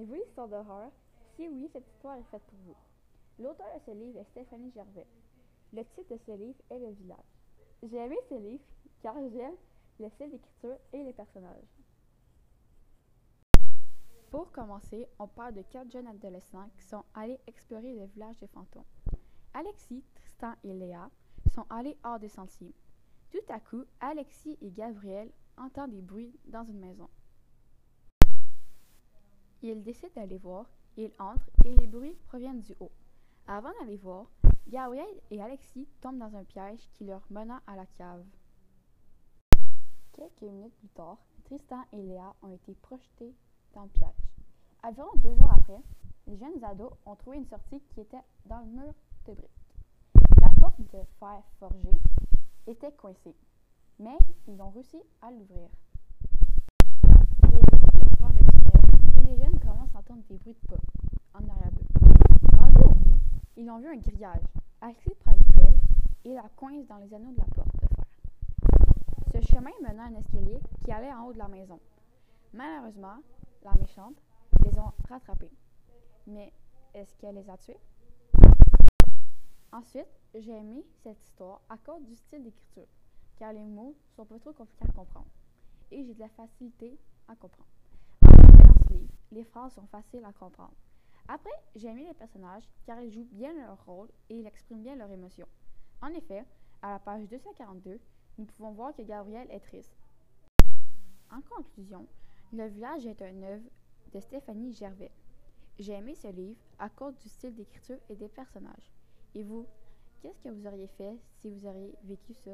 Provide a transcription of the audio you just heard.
Aimez-vous l'histoire d'horreur? Si oui, cette histoire est faite pour vous. L'auteur de ce livre est Stéphanie Gervais. Le titre de ce livre est Le village. J'ai aimé ce livre car j'aime le style d'écriture et les personnages. Pour commencer, on parle de quatre jeunes adolescents qui sont allés explorer le village des fantômes. Alexis, Tristan et Léa sont allés hors des sentiers. Tout à coup, Alexis et Gabriel entendent des bruits dans une maison. Ils décident d'aller voir, ils entrent et les bruits proviennent du haut. Avant d'aller voir, Gabriel et Alexis tombent dans un piège qui leur mena à la cave. Quelques minutes plus tard, Tristan et Léa ont été projetés dans le piège. Environ deux jours après, les jeunes ados ont trouvé une sortie qui était dans le mur de briques. La porte de fer forgé était coincée, mais ils ont réussi à l'ouvrir. Ils décident de prendre le tunnel et les jeunes commencent à entendre des bruits de pas en arrière d'eux. Rendus au ils ont vu un grillage. Alexis prend une et la coince dans les anneaux de la porte de fer. Ce chemin menait à un escalier qui allait en haut de la maison. Malheureusement, la méchante les a rattrapés. Mais est-ce qu'elle les a tués? Ensuite, j'ai aimé cette histoire à cause du style d'écriture, car les mots sont pas trop compliqués à comprendre. Et j'ai de la facilité à comprendre. En lisant ce livre, les phrases sont faciles à comprendre. Après, j'ai aimé les personnages car ils jouent bien leur rôle et ils expriment bien leurs émotions. En effet, à la page 242, nous pouvons voir que Gabriel est triste. En conclusion, Le village est un œuvre de Stéphanie Gervais. J'ai aimé ce livre à cause du style d'écriture et des personnages. Et vous, qu'est-ce que vous auriez fait si vous auriez vécu ça?